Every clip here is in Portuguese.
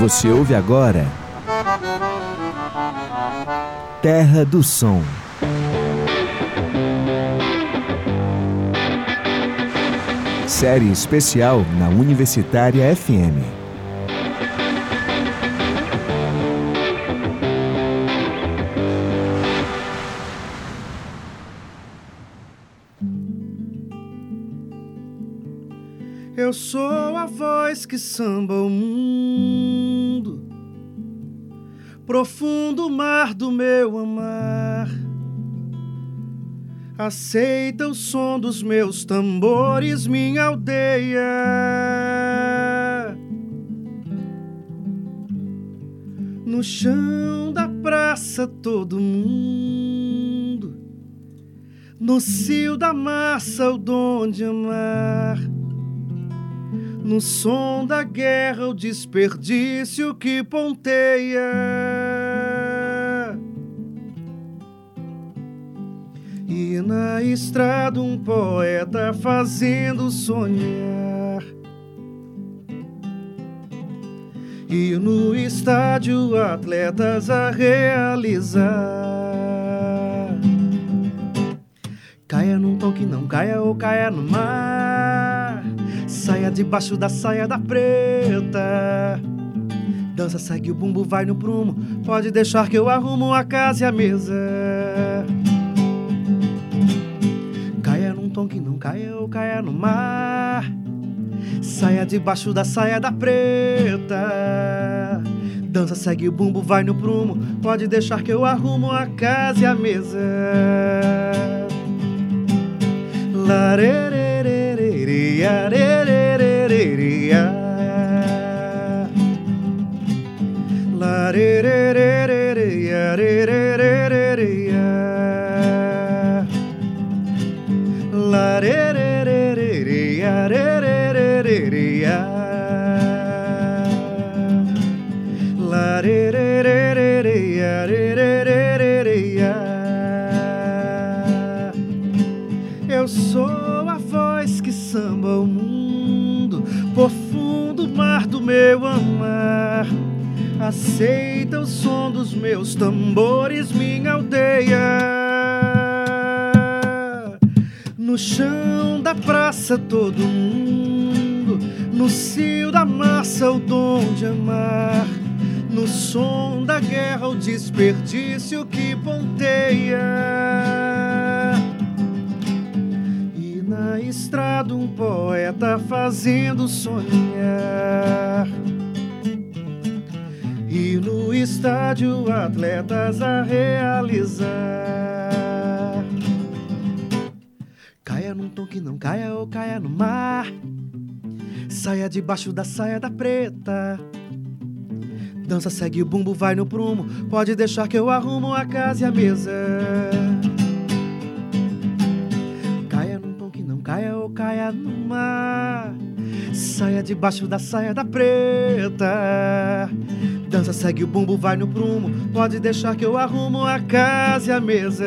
Você ouve agora Terra do Som. Série especial na Universitária FM. Eu sou a voz que samba o profundo mar do meu amar. Aceita o som dos meus tambores, minha aldeia. No chão da praça, todo mundo. No cio da massa, o dom de amar. No som da guerra, o desperdício que ponteia. Na estrada um poeta fazendo sonhar. E no estádio atletas a realizar. Caia num tom que não caia ou caia no mar. Saia debaixo da saia da preta. Dança, segue o bumbo, vai no prumo. Pode deixar que eu arrumo a casa e a mesa. Que caia ou caia no mar. Saia debaixo da saia da preta. Dança, segue o bumbo, vai no prumo. Pode deixar que eu arrumo a casa e a mesa. Larerererere, arerererere, Larerererere, arerererere, meu amar. Aceita o som dos meus tambores, minha aldeia. No chão da praça todo mundo, no cio da massa o dom de amar, no som da guerra o desperdício que ponteia. Estrada um poeta fazendo sonhar. E no estádio atletas a realizar. Caia num tom que não caia ou caia no mar. Saia debaixo da saia da preta. Dança, segue o bumbo, vai no prumo. Pode deixar que eu arrumo a casa e a mesa. Caia no mar. Saia debaixo da saia da preta. Dança, segue o bumbo, vai no prumo. Pode deixar que eu arrumo a casa e a mesa.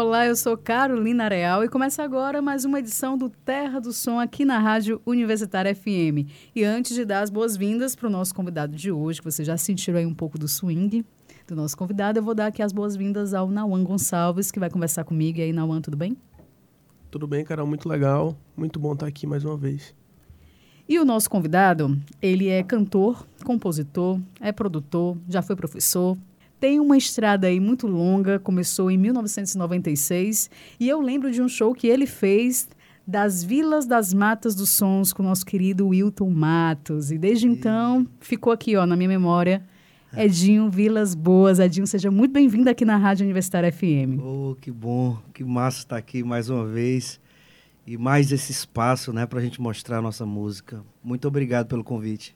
Olá, eu sou Carolina Real e começa agora mais uma edição do Terra do Som aqui na Rádio Universitária FM. E antes de dar as boas-vindas para o nosso convidado de hoje, que você já sentiu aí um pouco do swing do nosso convidado, eu vou dar aqui as boas-vindas ao Nauan Gonçalves, que vai conversar comigo. E aí, Nauan, tudo bem? Tudo bem, Carol, muito legal. Muito bom estar aqui mais uma vez. E o nosso convidado, ele é cantor, compositor, é produtor, já foi professor, tem uma estrada aí muito longa, começou em 1996, e eu lembro de um show que ele fez das Vilas das Matas dos Sons com o nosso querido Wilton Matos. E desde e... então ficou aqui, ó, na minha memória. Edinho Vilas Boas. Edinho, seja muito bem-vindo aqui na Rádio Universitária FM. Oh, que bom, que massa estar aqui mais uma vez e mais esse espaço, né, para a gente mostrar a nossa música. Muito obrigado pelo convite.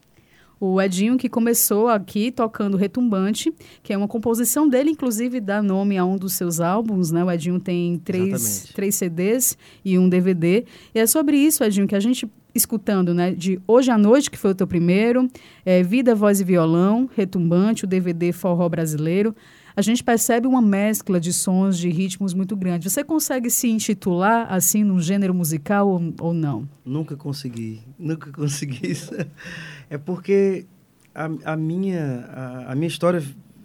O Edinho, que começou aqui tocando Retumbante, que é uma composição dele, inclusive dá nome a um dos seus álbuns, né? O Edinho tem três, três CDs e um DVD. E é sobre isso, Edinho, que a gente escutando, né, de Hoje à Noite, que foi o teu primeiro, é, Vida, Voz e Violão, Retumbante, o DVD Forró Brasileiro. A gente percebe uma mescla de sons, de ritmos muito grande. Você consegue se intitular assim num gênero musical ou, ou não? Nunca consegui, nunca consegui isso. É porque a, a minha, a, a, minha história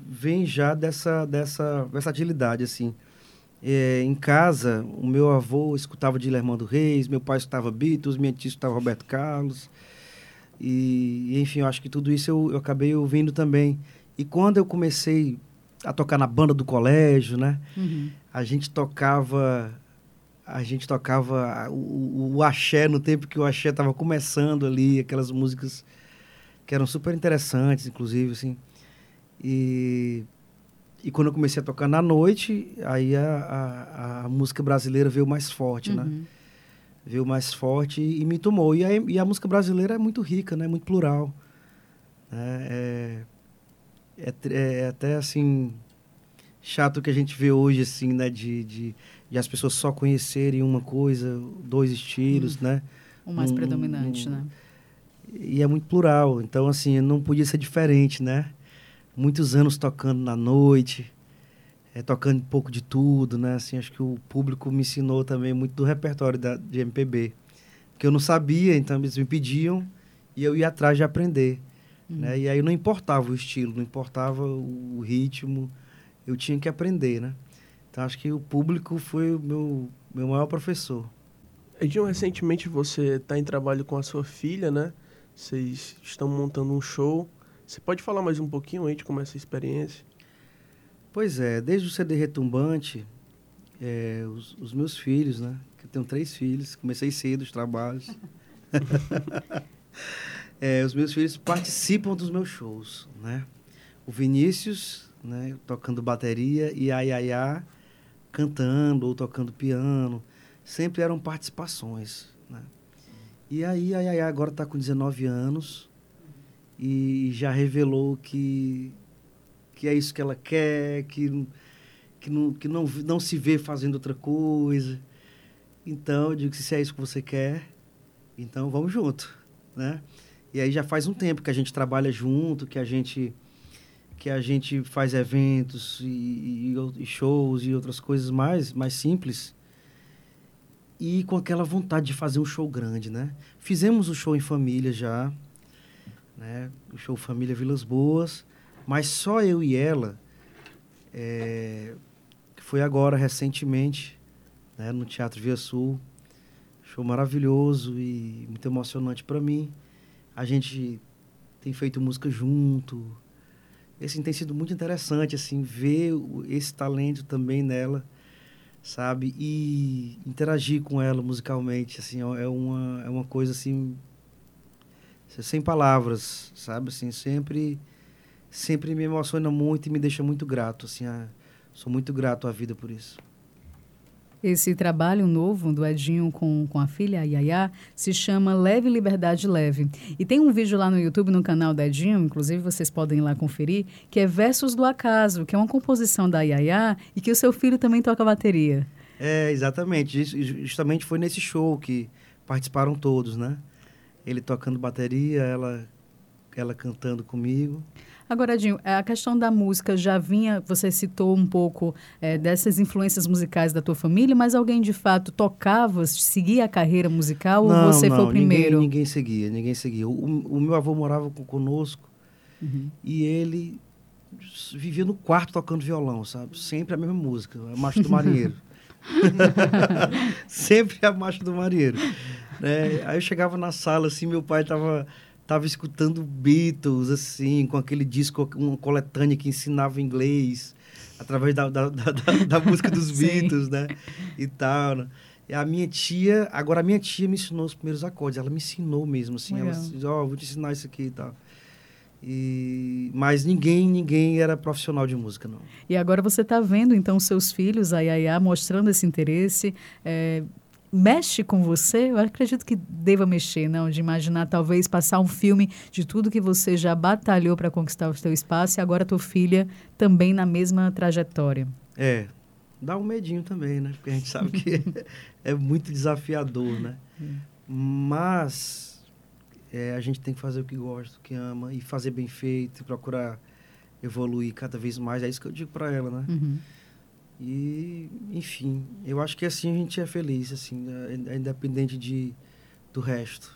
vem já dessa, dessa versatilidade, assim. É, em casa, o meu avô escutava de Lermando Reis, meu pai escutava Beatles, minha tia escutava Roberto Carlos. E, enfim, eu acho que tudo isso eu, eu acabei ouvindo também. E quando eu comecei a tocar na banda do colégio, né? Uhum. A gente tocava a gente tocava o, o axé no tempo que o axé estava começando ali, aquelas músicas que eram super interessantes, inclusive, assim. E e quando eu comecei a tocar na noite, aí a, a, a música brasileira veio mais forte, né? uhum. né? Veio mais forte e, e me tomou. E, aí, e a música brasileira é muito rica, né? Muito plural. Né? É, é, é, até, assim, chato que a gente vê hoje, assim, né? De, de, de as pessoas só conhecerem uma coisa, dois estilos, uhum. né? O mais um, predominante, um, né? E é muito plural. Então, assim, não podia ser diferente, né? muitos anos tocando na noite, é, tocando um pouco de tudo, né? Assim, acho que o público me ensinou também muito do repertório da, de MPB. Que eu não sabia, então eles me pediam e eu ia atrás de aprender. Né? E aí não importava o estilo, não importava o, o ritmo, eu tinha que aprender, né? Então acho que o público foi o meu, meu maior professor. Edinho, recentemente você está em trabalho com a sua filha, né? Vocês estão montando um show. Você pode falar mais um pouquinho aí de como é essa experiência? Pois é, desde o CD Retumbante, é, os, os, meus filhos, né? Que eu tenho três filhos, comecei cedo os trabalhos. é, os meus filhos participam dos meus shows, né? O Vinícius, né, tocando bateria, e a Yaya cantando ou tocando piano. Sempre eram participações, né? E aí a Yaya agora está com 19 anos, e já revelou que, que é isso que ela quer, que, que, não, que não, não se vê fazendo outra coisa. Então, eu digo se é isso que você quer, então vamos junto, né? E aí já faz um tempo que a gente trabalha junto, que a gente que a gente faz eventos e, e, e shows e outras coisas mais mais simples e com aquela vontade de fazer um show grande, né? Fizemos o show em família já, né? O show Família Vilas Boas, mas só eu e ela, é, foi agora, recentemente, né? no Teatro Via Sul. Show maravilhoso e muito emocionante para mim. A gente tem feito música junto. Esse tem sido muito interessante, assim, ver esse talento também nela, sabe? E interagir com ela musicalmente, assim, é uma, é uma coisa, assim, sem palavras, sabe? Assim, sempre, sempre me emociona muito e me deixa muito grato, assim, a, sou muito grato à vida por isso. Esse trabalho novo do Edinho com, com a filha, a Yaya, se chama Leve Liberdade Leve. E tem um vídeo lá no YouTube, no canal do Edinho, inclusive vocês podem ir lá conferir, que é Versos do Acaso, que é uma composição da Yaya e que o seu filho também toca bateria. É, exatamente. Justamente foi nesse show que participaram todos, né? ele tocando bateria, ela, ela cantando comigo. Agora, Dinho, a questão da música já vinha, você citou um pouco é, dessas influências musicais da tua família, mas alguém de fato tocava, seguia a carreira musical não, ou você não, foi o primeiro? Ninguém, ninguém seguia, ninguém seguia. O, o meu avô morava conosco uhum. e ele vivia no quarto tocando violão, sabe? Sempre a mesma música, a Marcha do Marinheiro. Sempre a Marcha do Marinheiro. Né? Aí eu chegava na sala, assim, meu pai tava, tava escutando Beatles, assim, com aquele disco, uma coletânea que ensinava inglês, através da, da, da, da música dos Beatles, né? E tal, né? E a minha tia, agora a minha tia me ensinou os primeiros acordes, ela me ensinou mesmo, assim, Legal. ela disse, ó, oh, vou te ensinar isso aqui e tal. E, mas ninguém, ninguém era profissional de música, não. E agora você está vendo, então, seus filhos, a Yaya, mostrando esse interesse, é, mexe com você? Eu acredito que deva mexer, não? De imaginar talvez passar um filme de tudo que você já batalhou para conquistar o seu espaço e agora tua filha também na mesma trajetória. É, dá um medinho também, né? Porque a gente sabe que é muito desafiador, né? É. Mas é, a gente tem que fazer o que gosta, o que ama e fazer bem feito, e procurar evoluir cada vez mais. É isso que eu digo para ela, né? Uhum. E, enfim, eu acho que assim a gente é feliz, assim, é, é independente de, do resto.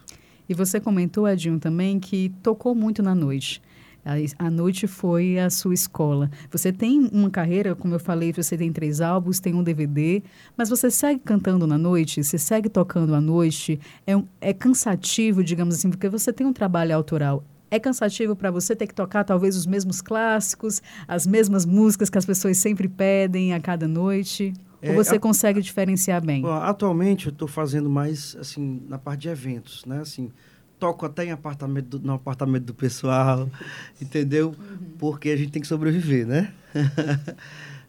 E você comentou, Edinho, também que tocou muito na noite. A, a noite foi a sua escola. Você tem uma carreira, como eu falei, você tem três álbuns, tem um DVD, mas você segue cantando na noite, você segue tocando à noite. É, um- é cansativo, digamos assim, porque você tem um trabalho autoral. É cansativo para você ter que tocar talvez os mesmos clássicos, as mesmas músicas que as pessoas sempre pedem a cada noite? Ou É, você a- consegue diferenciar bem? Atualmente eu estou fazendo mais assim na parte de eventos, né? Assim, toco até em apartamento do, no apartamento do pessoal, entendeu? Porque a gente tem que sobreviver, né?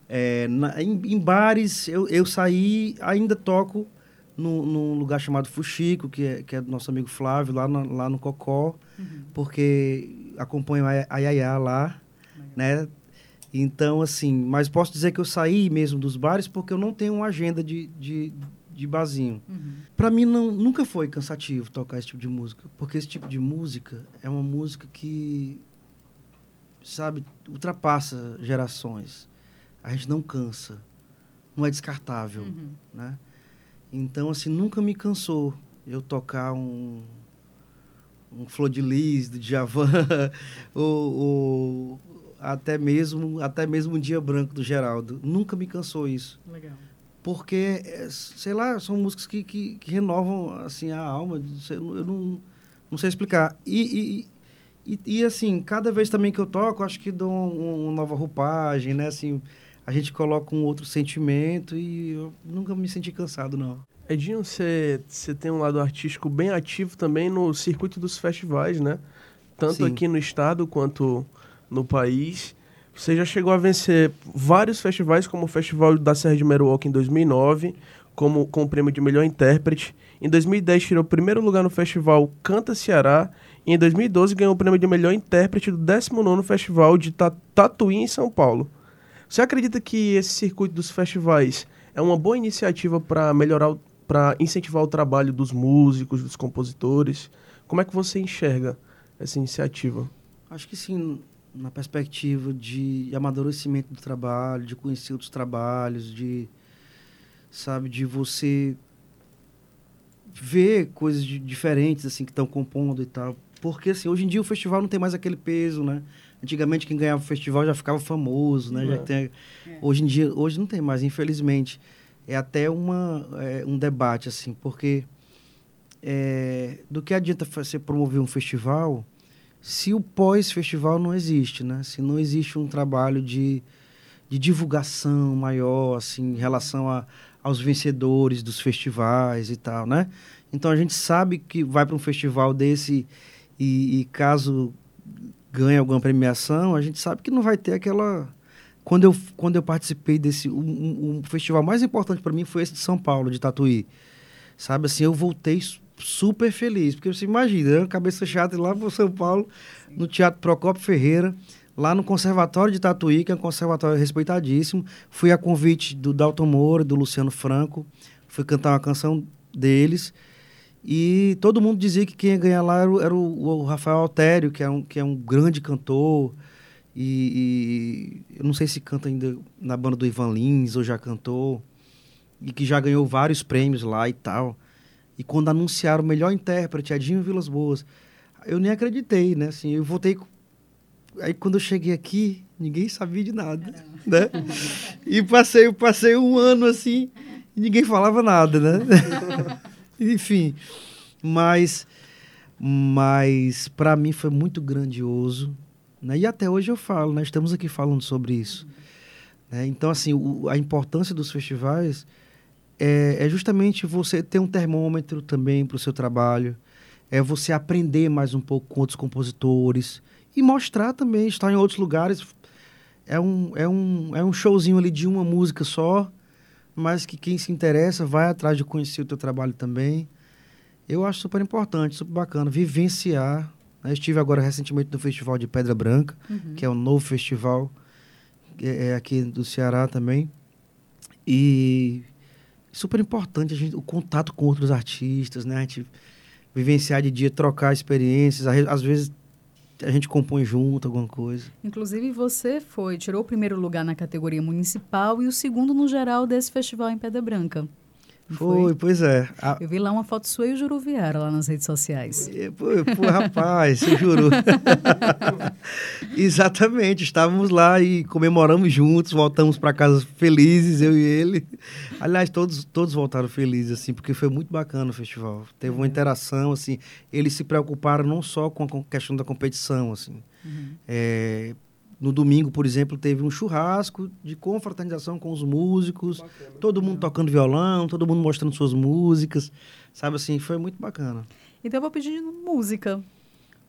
É, na- em, em bares eu, eu saí, ainda toco no, num lugar chamado Fuxico, que é, que é do nosso amigo Flávio, lá, na- lá no Cocó, porque acompanho a, a Yaya lá, né? Então, assim, mas posso dizer que eu saí mesmo dos bares porque eu não tenho uma agenda de, de, de barzinho. Pra mim, não, nunca foi cansativo tocar esse tipo de música, porque esse tipo de música é uma música que, sabe, ultrapassa gerações. A gente não cansa, não é descartável, né? Então, assim, nunca me cansou eu tocar um, um Flor de Lis, do Djavan, ou, ou até mesmo até mesmo um Dia Branco do Geraldo. Nunca me cansou isso Legal. porque é, sei lá são músicas que, que, que renovam assim a alma eu não, não, sei explicar e, e, e, e, assim cada vez também que eu toco acho que dou um- uma nova roupagem né assim a gente coloca um outro sentimento e eu nunca me senti cansado não Edinho, você você tem um lado artístico bem ativo também no circuito dos festivais, né? Tanto Sim. aqui no estado quanto no país. Você já chegou a vencer vários festivais, como o Festival da Serra de Meruoca em 2009, como, com o prêmio de melhor intérprete. Em 2010 tirou o primeiro lugar no festival Canta Ceará. E em 2012 ganhou o prêmio de melhor intérprete do 19º Festival de Ta- Tatuí, em São Paulo. Você acredita que esse circuito dos festivais é uma boa iniciativa para melhorar, para incentivar o trabalho dos músicos, dos compositores? Como é que você enxerga essa iniciativa? acho que sim na perspectiva de amadurecimento do trabalho de conhecer outros trabalhos de sabe de você ver coisas de- diferentes assim que estão compondo e tal. Porque assim hoje em dia o festival não tem mais aquele peso né? Antigamente quem ganhava o festival já ficava famoso né? Já É. tem hoje em dia hoje não tem mais infelizmente. É até uma é, um debate assim porque é, do que adianta você promover um festival se o pós-festival não existe né se não existe um trabalho de de divulgação maior assim em relação a, aos vencedores dos festivais e tal, né? Então a gente sabe que vai para um festival desse e, e caso ganhe alguma premiação, a gente sabe que não vai ter aquela. Quando eu, quando eu participei desse. Um, um- festival mais importante para mim foi esse de São Paulo, de Tatuí. Sabe assim, eu voltei super feliz, porque você imagina, eu, cabeça chata, lá para São Paulo, no Teatro Procópio Ferreira, lá no Conservatório de Tatuí, que é um conservatório respeitadíssimo. Fui a convite do Dalton Moura do Luciano Franco. Fui cantar uma canção deles. E todo mundo dizia que quem ia ganhar lá era o, era o- o Rafael Altério, que é um, que é um grande cantor. E, e eu não sei se canta ainda na banda do Ivan Lins ou já cantou. E que já ganhou vários prêmios lá e tal. E quando anunciaram o melhor intérprete, Edinho Vilas Boas, eu nem acreditei, né? Assim, eu voltei Aí quando eu cheguei aqui, ninguém sabia de nada, né? E passei, passei um ano assim, e ninguém falava nada, né? Enfim, mas mas para mim foi muito grandioso, né? E até hoje eu falo, né? Estamos aqui falando sobre isso. né? Então assim, o- a importância dos festivais é, é justamente você ter um termômetro também para o seu trabalho, é você aprender mais um pouco com outros compositores e mostrar também, estar em outros lugares. É um, é um, é um showzinho ali de uma música só, mas que quem se interessa vai atrás de conhecer o teu trabalho também. Eu acho super importante, super bacana, vivenciar. né? Eu estive agora recentemente no Festival de Pedra Branca, que é um novo festival é é aqui do Ceará também. E super importante a gente, o contato com outros artistas, né? A gente vivenciar de dia, trocar experiências. Às vezes a gente compõe junto alguma coisa. Inclusive, você foi, tirou o primeiro lugar na categoria municipal e o segundo no geral desse festival em Pedra Branca. Não Foi, pois é. A- Eu vi lá uma foto sua e o Juruviara lá nas redes sociais. É, Pô, pô, rapaz, você jurou. Exatamente, estávamos lá e comemoramos juntos, voltamos para casa felizes, eu e ele. Aliás, todos, todos voltaram felizes, assim, porque foi muito bacana o festival. Teve uma interação, assim, eles se preocuparam não só com a questão da competição, assim. É, no domingo, por exemplo, teve um churrasco de confraternização com os músicos, todo mundo tocando violão, todo mundo mostrando suas músicas, sabe assim, foi muito bacana. Então eu vou pedir música.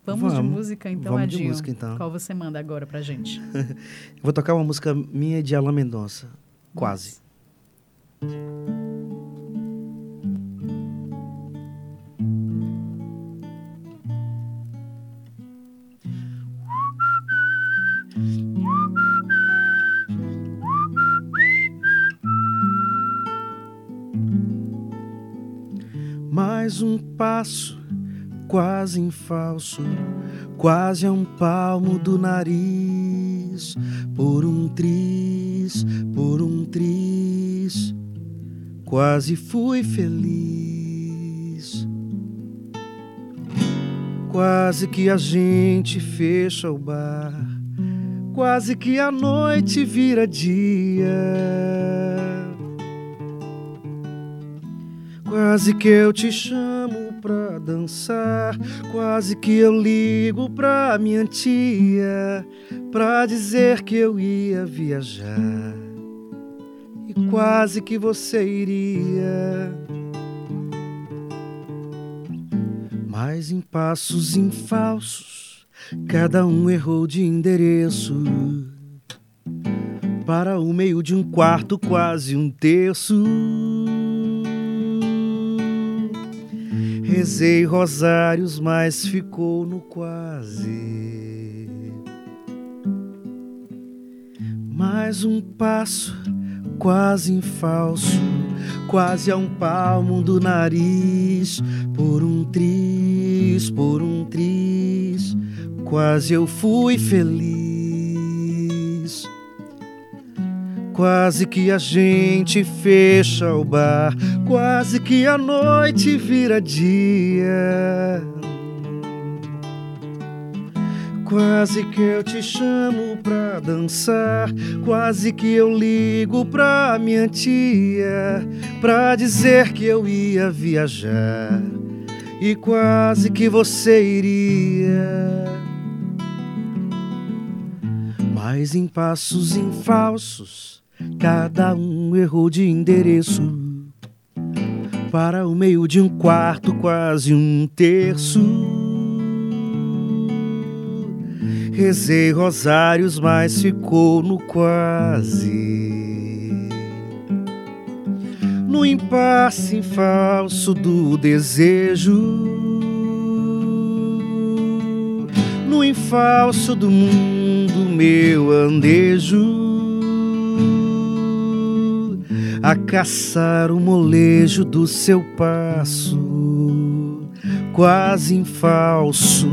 Vamos, de Vamos. música, então, Vamos de Edinho. música, então. Qual você manda agora pra gente? Eu Vou tocar uma música minha de Alain Mendonça. Quase. Mais um passo, quase em falso, quase a um palmo do nariz, por um triz, por um triz, quase fui feliz. Quase que a gente fecha o bar, quase que a noite vira dia. Quase que eu te chamo pra dançar, quase que eu ligo pra minha tia, pra dizer que eu ia viajar. E quase que você iria. Mas em passos em falsos, cada um errou de endereço. Para o meio de um quarto, quase um terço. Rezei rosários, mas ficou no quase. Mais um passo, quase em falso, quase a um palmo do nariz, por um triz, por um triz, quase eu fui feliz. Quase que a gente fecha o bar, quase que a noite vira dia. Quase que eu te chamo pra dançar, quase que eu ligo pra minha tia, pra dizer que eu ia viajar, e quase que você iria. Mas em passos em falsos, cada um errou de endereço. Para o meio de um quarto, quase um terço. Rezei rosários, mas ficou no quase. No impasse falso do desejo. No infalso do mundo, meu andejo. A caçar o molejo do seu passo quase em falso,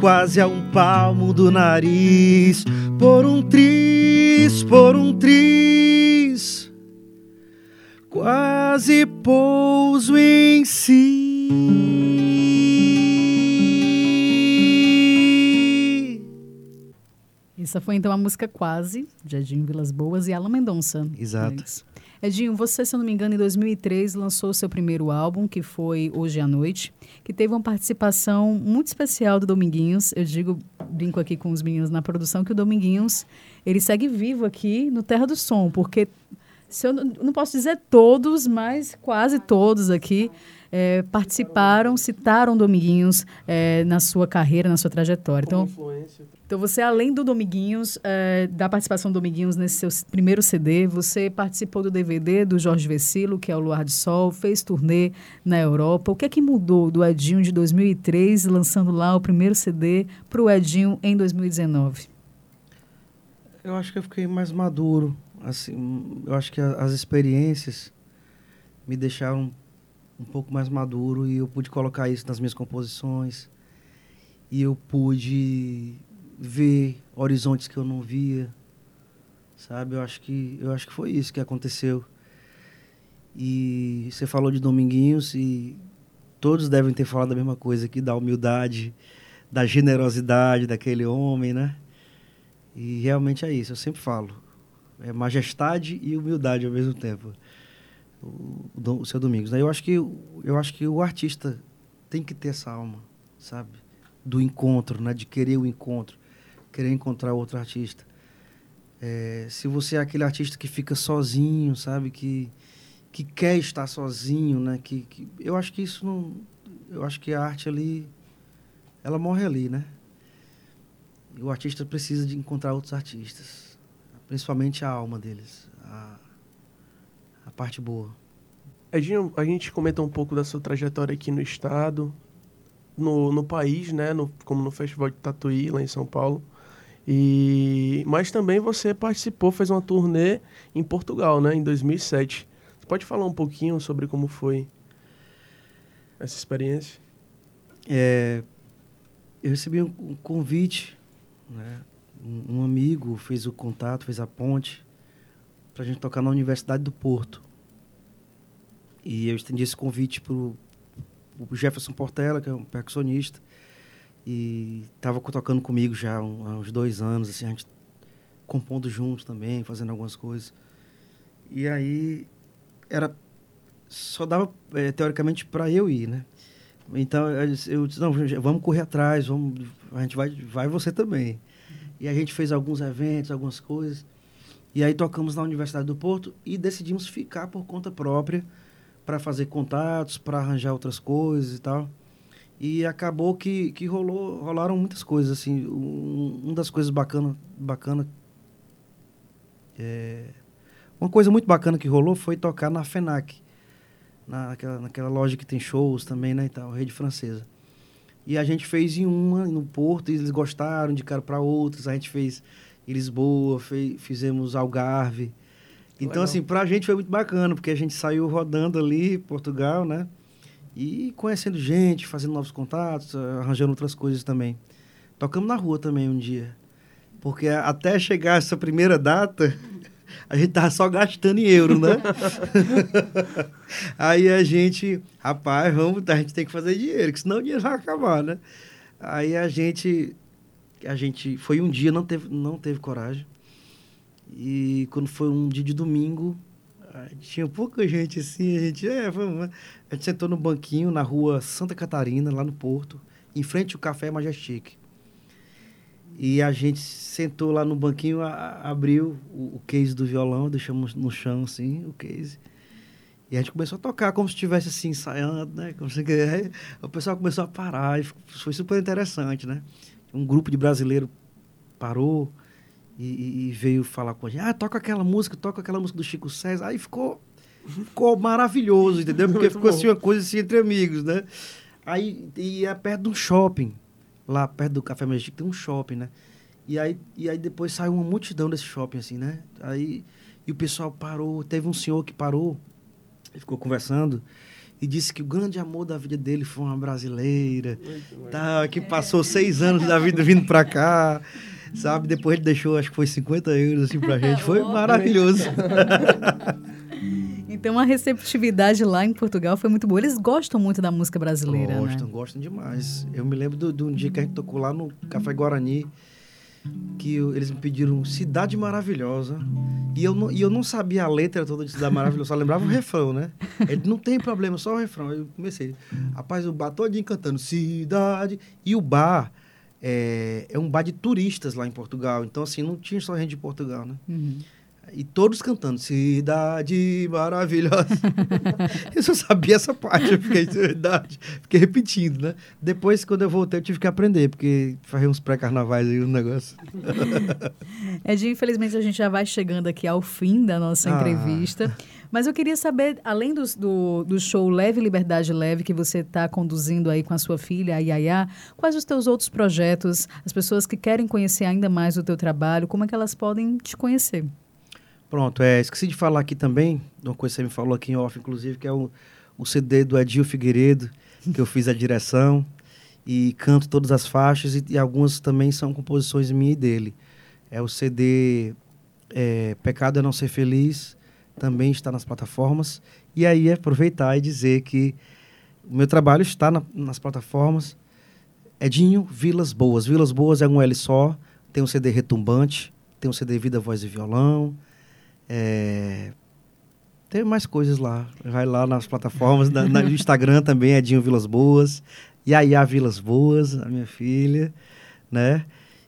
quase a um palmo do nariz, por um triz, por um triz, quase pouso em si. Essa foi então a música Quase, de Edinho Vilas Boas e Alan Mendonça. Exato. É. Edinho, você, se eu não me engano, em 2003 lançou o seu primeiro álbum, que foi Hoje à Noite, que teve uma participação muito especial do Dominguinhos. Eu digo, brinco aqui com os meninos na produção, que o Dominguinhos, ele segue vivo aqui no Terra do Som, porque se eu não, não posso dizer todos, mas quase todos aqui eh, participaram, citaram Dominguinhos eh, na sua carreira, na sua trajetória. Então, então, você, além do Dominguinhos, eh, da participação do Dominguinhos nesse seu primeiro CD, você participou do DVD do Jorge Vecilo, que é o Luar de Sol, fez turnê na Europa. O que é que mudou do Edinho de 2003, lançando lá o primeiro CD, para o Edinho em 2019? Eu acho que eu fiquei mais maduro. Assim, eu acho que a- as experiências me deixaram um pouco mais maduro e eu pude colocar isso nas minhas composições. E eu pude ver horizontes que eu não via. Sabe? Eu acho que eu acho que foi isso que aconteceu. E você falou de Dominguinhos e todos devem ter falado a mesma coisa aqui da humildade, da generosidade daquele homem, né? E realmente é isso, eu sempre falo. É majestade e humildade ao mesmo tempo. O, o, seu Domingos. Né? Eu acho que eu acho que o artista tem que ter essa alma, sabe? Do encontro, né? De querer o encontro, querer encontrar outro artista. É, se você é aquele artista que fica sozinho, sabe? Que que quer estar sozinho, né? Que, que eu acho que isso não, eu acho que a arte ali, ela morre ali, né? E o artista precisa de encontrar outros artistas, principalmente a alma deles, a, a parte boa. Edinho, a gente comenta um pouco da sua trajetória aqui no estado, no, no país, né? No, como no Festival de Tatuí, lá em São Paulo. E, mas também você participou, fez uma turnê em Portugal, né? Em 2007. Você pode falar um pouquinho sobre como foi essa experiência? É, eu recebi um, um convite, né? Um, amigo fez o contato, fez a ponte para a gente tocar na Universidade do Porto. E eu estendi esse convite para o Jefferson Portela, que é um percussionista, e estava tocando comigo já há uns dois anos, assim, a gente compondo juntos também, fazendo algumas coisas. E aí era só dava é, teoricamente para eu ir, né? Então eu disse, não, vamos correr atrás, vamos, a gente vai, vai você também. E a gente fez alguns eventos, algumas coisas. E aí tocamos na Universidade do Porto e decidimos ficar por conta própria para fazer contatos, para arranjar outras coisas e tal. E acabou que, que rolou, rolaram muitas coisas assim. Um, uma das coisas bacana, bacana é, uma coisa muito bacana que rolou foi tocar na FENAC, naquela, naquela loja que tem shows também, né, e tal, rede francesa. E a gente fez em uma, no Porto, e eles gostaram, indicaram para outros. A gente fez em Lisboa, fez, fizemos Algarve. Então, Legal. assim, pra gente foi muito bacana, porque a gente saiu rodando ali, Portugal, né? E conhecendo gente, fazendo novos contatos, arranjando outras coisas também. Tocamos na rua também um dia. Porque até chegar essa primeira data, a gente tava só gastando em euro, né? Aí a gente, rapaz, vamos, a gente tem que fazer dinheiro, que senão o dinheiro vai acabar, né? Aí a gente, a gente, foi um dia, não teve, não teve coragem. E quando foi um dia de domingo, tinha pouca gente assim, a gente, é, vamos, a gente sentou no banquinho na rua Santa Catarina, lá no Porto, em frente ao Café Majestic. E a gente sentou lá no banquinho, a, abriu o, o, case do violão, deixamos no chão assim, o case. E a gente começou a tocar como se estivesse assim, ensaiando, né? Como se, aí, o pessoal começou a parar e foi super interessante, né? Um grupo de brasileiro parou e, e, veio falar com a gente. Ah, toca aquela música, toca aquela música do Chico César. Aí ficou, ficou maravilhoso, entendeu? Porque ficou assim uma coisa assim entre amigos, né? Aí ia é perto de um shopping lá perto do Café Magic tem um shopping, né? E aí, e aí depois saiu uma multidão desse shopping, assim, né? Aí, e o pessoal parou, teve um senhor que parou, ficou conversando, e disse que o grande amor da vida dele foi uma brasileira, tá, que passou seis anos da vida vindo pra cá, sabe? Depois ele deixou, acho que foi 50 euros, assim, pra gente. Foi maravilhoso. Então a receptividade lá em Portugal foi muito boa. Eles gostam muito da música brasileira, Gostam, né? gostam demais. Eu me lembro de um dia que a gente tocou lá no Café Guarani, que eu, eles me pediram Cidade Maravilhosa. E eu, não, e eu não sabia a letra toda de Cidade Maravilhosa, só lembrava o refrão, né? Ele não tem problema, só o refrão. Eu comecei. Rapaz, o bar todinho cantando Cidade. E o bar é, é um bar de turistas lá em Portugal. Então, assim, não tinha só gente de Portugal, né? Uhum. E todos cantando, cidade maravilhosa. eu só sabia essa parte, eu fiquei, verdade, fiquei repetindo, né? Depois, quando eu voltei, eu tive que aprender, porque fazia uns pré-carnavais aí, um negócio. Edinho, infelizmente a gente já vai chegando aqui ao fim da nossa ah. entrevista. Mas eu queria saber, além do, do, do show Leve Liberdade Leve, que você está conduzindo aí com a sua filha, a Yaya, quais os teus outros projetos? As pessoas que querem conhecer ainda mais o teu trabalho, como é que elas podem te conhecer? Pronto, é, esqueci de falar aqui também, uma coisa que você me falou aqui em off, inclusive, que é o, o CD do Edil Figueiredo, que eu fiz a direção e canto todas as faixas e, e algumas também são composições minha e dele. É o CD é, Pecado é Não Ser Feliz, também está nas plataformas. E aí aproveitar e dizer que o meu trabalho está na, nas plataformas. Edinho Vilas Boas. Vilas Boas é um L só, tem um CD retumbante, tem um CD Vida, Voz e Violão. É, tem mais coisas lá. Vai lá nas plataformas, na, no Instagram também, Edinho Vilas Boas. E aí a Vilas Boas, a minha filha, né?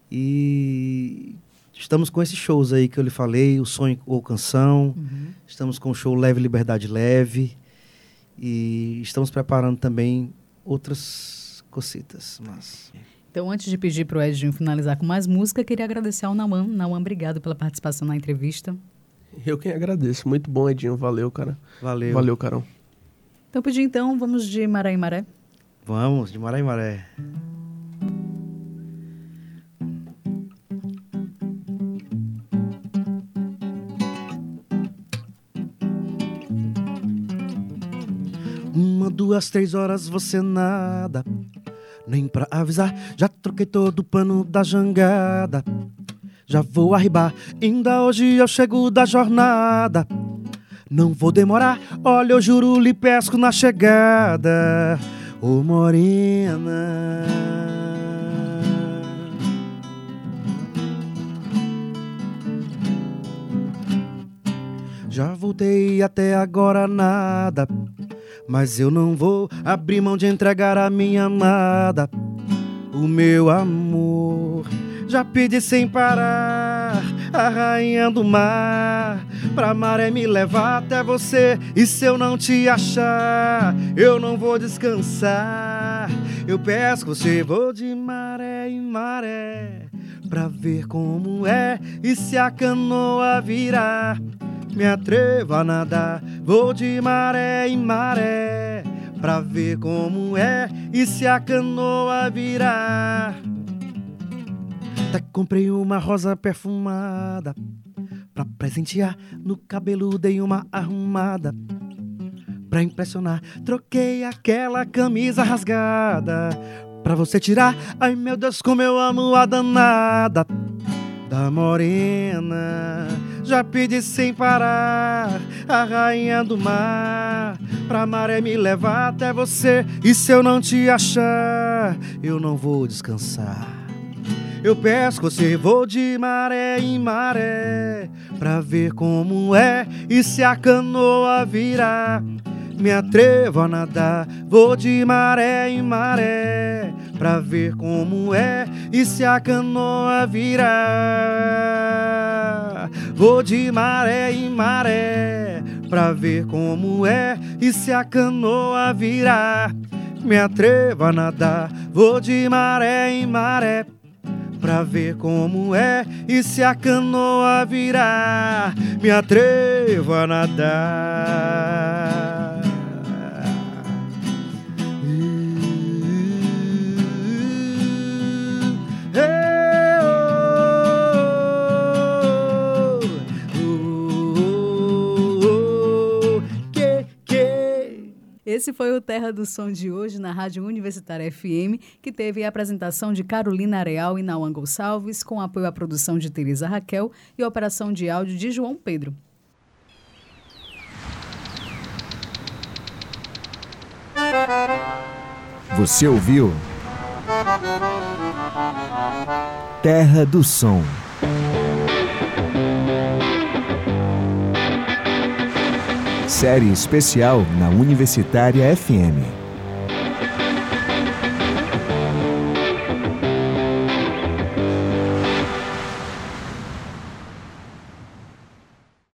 E estamos com esses shows aí que eu lhe falei, o Sonho ou Canção. Uhum. Estamos com o show Leve Liberdade Leve. E estamos preparando também outras cositas. Mas... Então, antes de pedir para o Edinho finalizar com mais música, queria agradecer ao Nauan. Nauan, obrigado pela participação na entrevista. Eu quem agradeço. Muito bom, Edinho. Valeu, cara. Valeu. Valeu, Carol. Então, pedir então, vamos de Maré em Maré. Vamos, de Maré em Maré. Uma, duas, três horas você nada. Nem pra avisar, já troquei todo o pano da jangada. Já vou arribar, ainda hoje eu chego da jornada. Não vou demorar, olha, eu juro, lhe pesco na chegada ô oh, morena. Já voltei até agora nada, mas eu não vou abrir mão de entregar a minha amada, o meu amor. Já pedi sem parar, a rainha do mar, pra maré me levar até você. E se eu não te achar, eu não vou descansar. Eu que você vou de maré em maré, pra ver como é. E se a canoa virar, me atrevo a nadar. Vou de maré em maré, pra ver como é. E se a canoa virar. Até comprei uma rosa perfumada pra presentear. No cabelo dei uma arrumada pra impressionar. Troquei aquela camisa rasgada pra você tirar. Ai meu Deus, como eu amo a danada da morena. Já pedi sem parar a rainha do mar pra maré me levar até você. E se eu não te achar, eu não vou descansar. Eu pesco você, vou de maré em maré Pra ver como é e se a canoa virar. Me atrevo a nadar, vou de maré em maré Pra ver como é e se a canoa virar. Vou de maré em maré Pra ver como é e se a canoa virar. Me atrevo a nadar, vou de maré em maré pra ver como é e se a canoa virar, me atrevo a nadar. Esse foi o Terra do Som de hoje na Rádio Universitária FM, que teve a apresentação de Carolina Areal e Nauan Gonçalves, com apoio à produção de Teresa Raquel e operação de áudio de João Pedro. Você ouviu? Terra do Som. Série especial na Universitária FM.